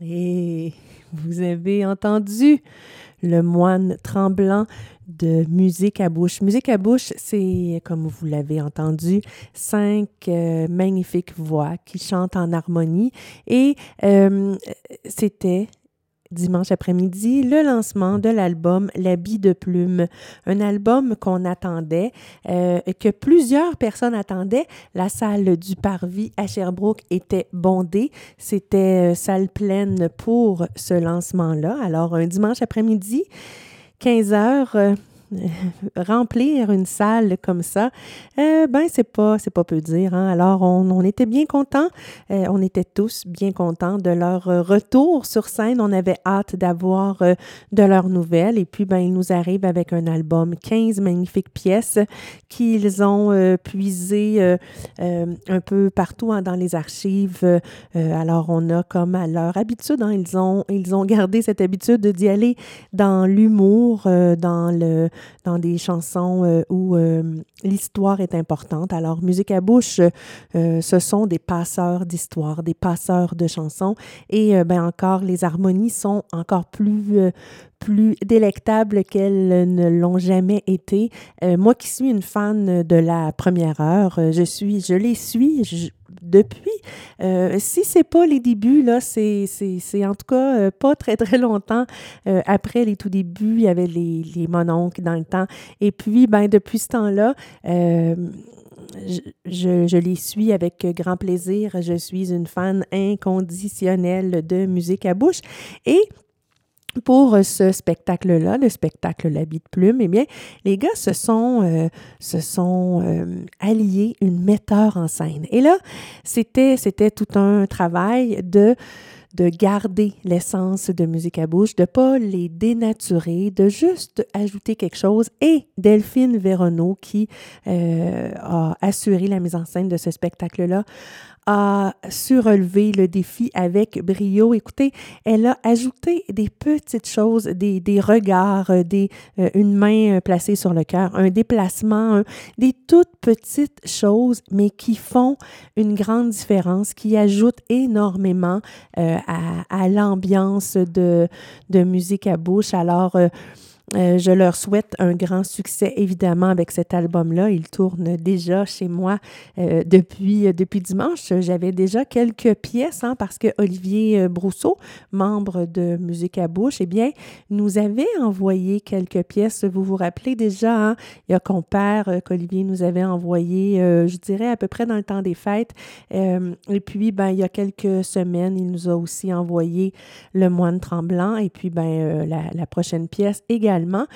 Et vous avez entendu le moine tremblant de musique à bouche. Musique à bouche, c'est, comme vous l'avez entendu, cinq euh, magnifiques voix qui chantent en harmonie. Et euh, c'était dimanche après-midi le lancement de l'album L'habit de plume, un album qu'on attendait, euh, que plusieurs personnes attendaient. La salle du Parvis à Sherbrooke était bondée. C'était euh, salle pleine pour ce lancement-là. Alors, un dimanche après-midi, 15 heures, remplir une salle comme ça, euh, ben c'est pas c'est pas peu dire. Hein? Alors on, on, était bien contents, euh, on était tous bien contents de leur retour sur scène. On avait hâte d'avoir euh, de leurs nouvelles et puis ben ils nous arrivent avec un album, 15 magnifiques pièces qu'ils ont puisées un peu partout hein, dans les archives. alors on a comme à leur habitude, hein, ils ont ils ont gardé cette habitude d'y aller dans l'humour, dans le dans des chansons euh, où euh, l'histoire est importante. Alors, Musique à bouche, euh, ce sont des passeurs d'histoire, des passeurs de chansons. Et ben encore, les harmonies sont encore plus plus délectables qu'elles ne l'ont jamais été. moi qui suis une fan de la première heure, je suis, je les suis, depuis. Euh, si c'est pas les débuts, là, c'est, en tout cas euh, pas très, très longtemps euh, après les tout débuts. Il y avait les, les mononcles dans le temps. Et puis, ben, depuis ce temps-là, je, je, les suis avec grand plaisir. Je suis une fan inconditionnelle de musique à bouche. Et pour ce spectacle-là, le spectacle L'habit de plume, eh bien, les gars se sont, euh, se sont euh, alliés une metteur en scène. Et là, c'était, c'était tout un travail de de garder l'essence de musique à bouche, de pas les dénaturer, de juste ajouter quelque chose. Et Delphine Véronneau, qui euh, a assuré la mise en scène de ce spectacle-là, a surrelevé le défi avec brio. Écoutez, elle a ajouté des petites choses, des, regards, des, euh, une main euh, placée sur le cœur, un déplacement, des toutes petites choses, mais qui font une grande différence, qui ajoutent énormément euh, à, l'ambiance de, musique à bouche. Alors, euh, je leur souhaite un grand succès, évidemment, avec cet album-là. Il tourne déjà chez moi euh, depuis, euh, depuis dimanche. J'avais déjà quelques pièces, hein, parce que Olivier Brousseau, membre de Musique à bouche, eh bien, nous avait envoyé quelques pièces. Vous vous rappelez déjà, hein, il y a Compère qu'Olivier nous avait envoyé, je dirais, à peu près dans le temps des fêtes. et puis, ben, il y a quelques semaines, il nous a aussi envoyé Le Moine Tremblant. Et puis, ben, la, la prochaine pièce également allemand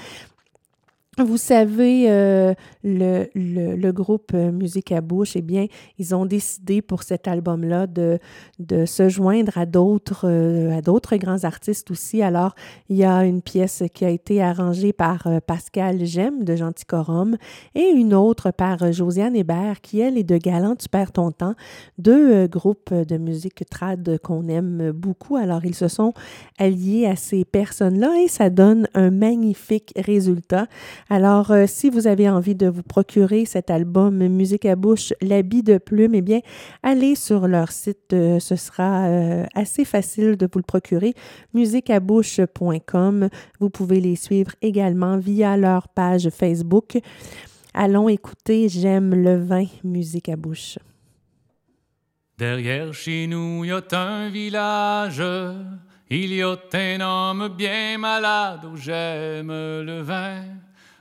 vous savez, euh, le, le, groupe euh, Musique à bouche, eh bien, ils ont décidé pour cet album-là de, de se joindre à d'autres, euh, à d'autres grands artistes aussi. Alors, il y a une pièce qui a été arrangée par Pascal Gem de Gentilcorum et une autre par Josiane Hébert qui, elle, est de Galant, tu perds ton temps. Deux groupes de musique trad qu'on aime beaucoup. Alors, ils se sont alliés à ces personnes-là et ça donne un magnifique résultat. Alors, euh, si vous avez envie de vous procurer cet album Musique à bouche, l'habit de plume, eh bien, allez sur leur site. Euh, ce sera euh, assez facile de vous le procurer. musiqueabouche.com. Vous pouvez les suivre également via leur page Facebook. Allons écouter J'aime le vin, musique à bouche. Derrière chez nous, il y a un village. Il y a un homme bien malade où j'aime le vin.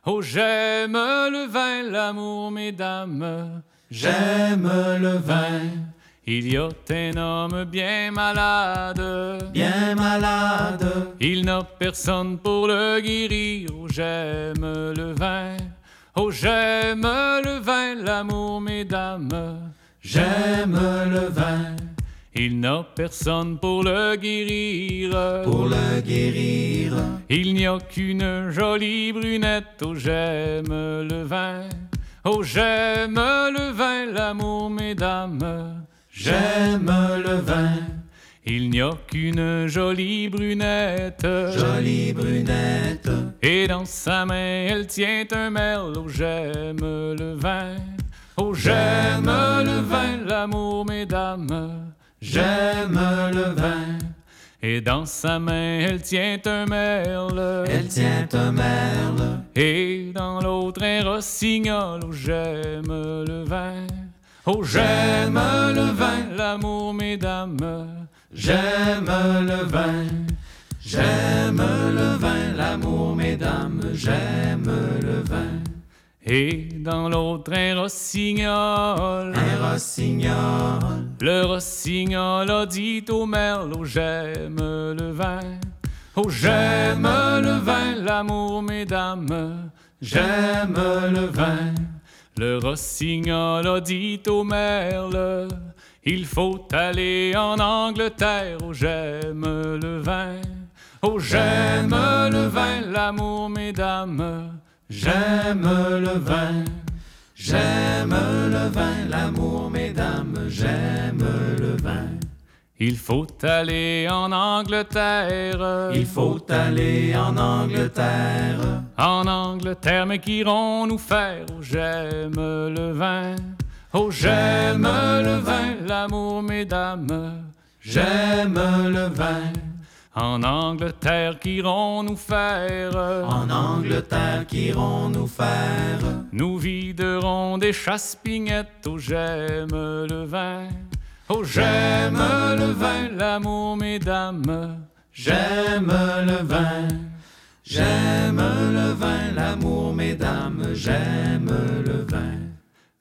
Oh, j'aime le vin, l'amour, mesdames, j'aime le vin. Il y a un homme bien malade, bien malade. Il n'a personne pour le guérir. Oh, j'aime le vin. Oh, j'aime le vin, l'amour, mesdames, j'aime le vin. Il n'a personne pour le guérir. Pour le guérir. Il n'y a qu'une jolie brunette. Oh, j'aime le vin. Oh, j'aime le vin, l'amour, mesdames. J'aime le vin. Il n'y a qu'une jolie brunette. Jolie brunette. Et dans sa main, elle tient un merle. Oh, j'aime le vin. Oh, j'aime le vin, l'amour, mesdames. J'aime le vin. Et dans sa main, elle tient un merle. Elle tient un merle. Et dans l'autre, un rossignol. Oh, j'aime le vin. Oh, j'aime le vin, l'amour, mesdames. J'aime le vin. J'aime le vin, l'amour, mesdames. J'aime le vin. Et dans l'autre, un rossignol. Un rossignol. Le rossignol a dit au merle, oh j'aime le vin. Oh j'aime le vin, l'amour, mesdames. J'aime le vin. Le rossignol a dit au merle, il faut aller en Angleterre, oh j'aime le vin. Oh j'aime le vin, l'amour, mesdames. J'aime le vin. J'aime le vin, l'amour, mesdames. J'aime le vin. Il faut aller en Angleterre. Il faut aller en Angleterre. En Angleterre, mais qu'irons-nous faire? Oh, j'aime le vin. Oh, j'aime le vin, l'amour, mesdames. J'aime le vin. En Angleterre, qu'irons-nous faire? En Angleterre, qu'irons-nous faire? Nous viderons des chasse-pignettes. Oh, j'aime le vin. Oh, j'aime le vin, l'amour, mesdames. J'aime le vin. J'aime le vin, l'amour, mesdames. J'aime le vin.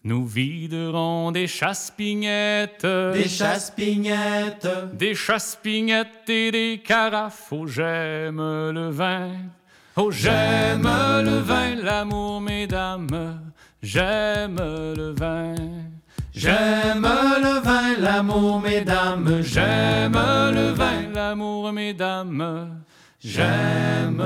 Nous viderons des chasse-pignettes. Des chasse-pignettes. Des chasse-pignettes et des carafes. Oh, j'aime le vin. Oh, j'aime le vin, l'amour, mesdames. J'aime le vin. J'aime le vin, l'amour, mesdames. J'aime le vin, l'amour, mesdames. J'aime